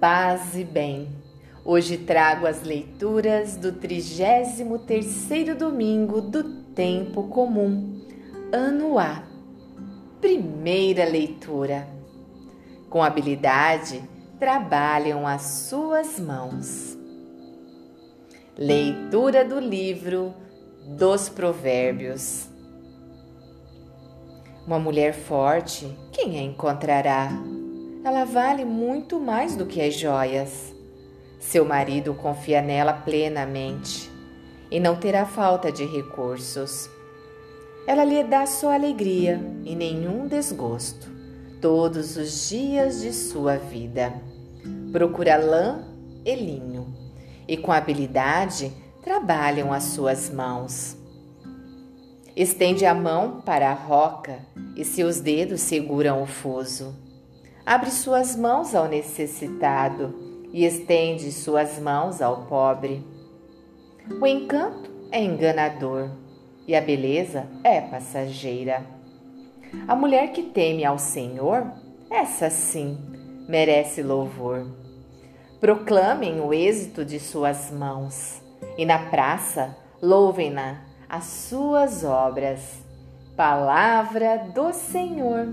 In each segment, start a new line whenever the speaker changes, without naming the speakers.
paz e bem. Hoje trago as leituras do 33º domingo do tempo comum, ano A. Primeira leitura. Com habilidade trabalham as suas mãos. Leitura do livro dos Provérbios. Uma mulher forte, quem a encontrará? Ela vale muito mais do que as joias. Seu marido confia nela plenamente e não terá falta de recursos. Ela lhe dá só alegria e nenhum desgosto todos os dias de sua vida. Procura lã e linho e com habilidade trabalham as suas mãos. Estende a mão para a roca e seus dedos seguram o fuso. Abre suas mãos ao necessitado e estende suas mãos ao pobre. O encanto é enganador e a beleza é passageira. A mulher que teme ao Senhor, essa sim, merece louvor. Proclamem o êxito de suas mãos e na praça louvem-na as suas obras. Palavra do Senhor.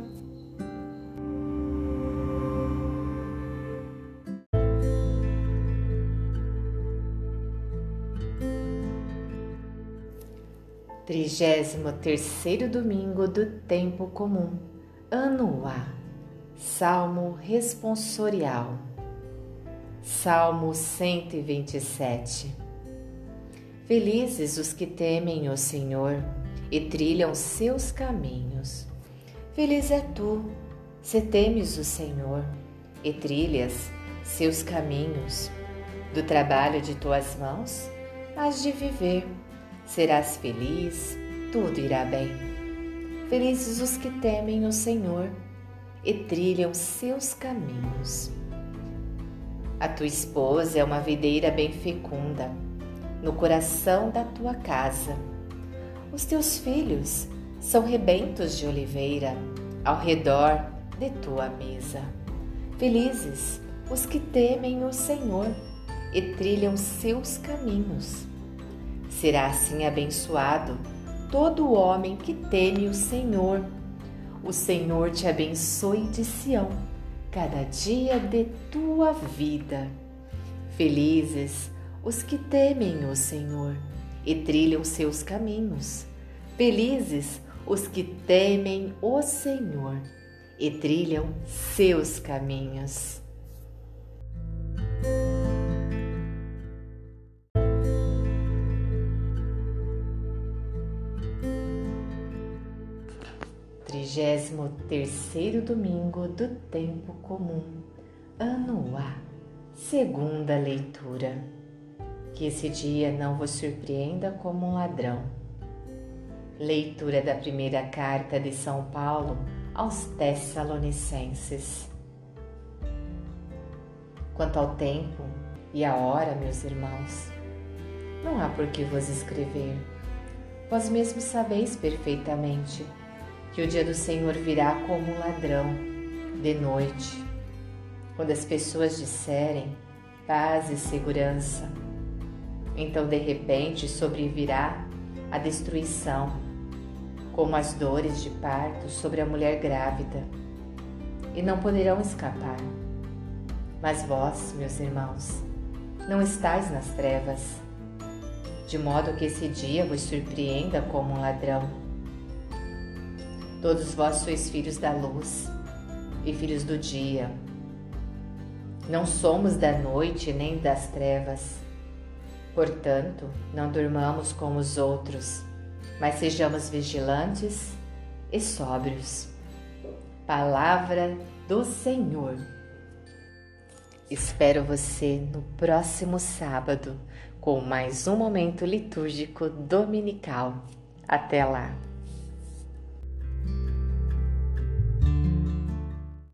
Trigésimo terceiro domingo do tempo comum, ano A. Salmo responsorial. Salmo 127. Felizes os que temem o Senhor e trilham seus caminhos. Feliz é tu, se temes o Senhor e trilhas seus caminhos. Do trabalho de tuas mãos, has de viver serás feliz, tudo irá bem. Felizes os que temem o Senhor e trilham seus caminhos. A tua esposa é uma videira bem fecunda no coração da tua casa. Os teus filhos são rebentos de oliveira ao redor de tua mesa. Felizes os que temem o Senhor e trilham seus caminhos. Será assim abençoado todo homem que teme o Senhor. O Senhor te abençoe de Sião, cada dia de tua vida. Felizes os que temem o Senhor e trilham seus caminhos. Felizes os que temem o Senhor e trilham seus caminhos. Trigésimo terceiro domingo do tempo comum, ano A, segunda leitura. Que esse dia não vos surpreenda como um ladrão. Leitura da primeira carta de São Paulo aos Tessalonicenses. Quanto ao tempo e a hora, meus irmãos, não há por que vos escrever. Vós mesmos sabeis perfeitamente que o dia do Senhor virá como um ladrão, de noite, quando as pessoas disserem paz e segurança. Então, de repente, sobrevirá a destruição, como as dores de parto sobre a mulher grávida, e não poderão escapar. Mas vós, meus irmãos, não estáis nas trevas, de modo que esse dia vos surpreenda como um ladrão Todos vós sois filhos da luz e filhos do dia. Não somos da noite nem das trevas. Portanto, não durmamos como os outros, mas sejamos vigilantes e sóbrios. Palavra do Senhor. Espero você no próximo sábado com mais um momento litúrgico dominical. Até lá!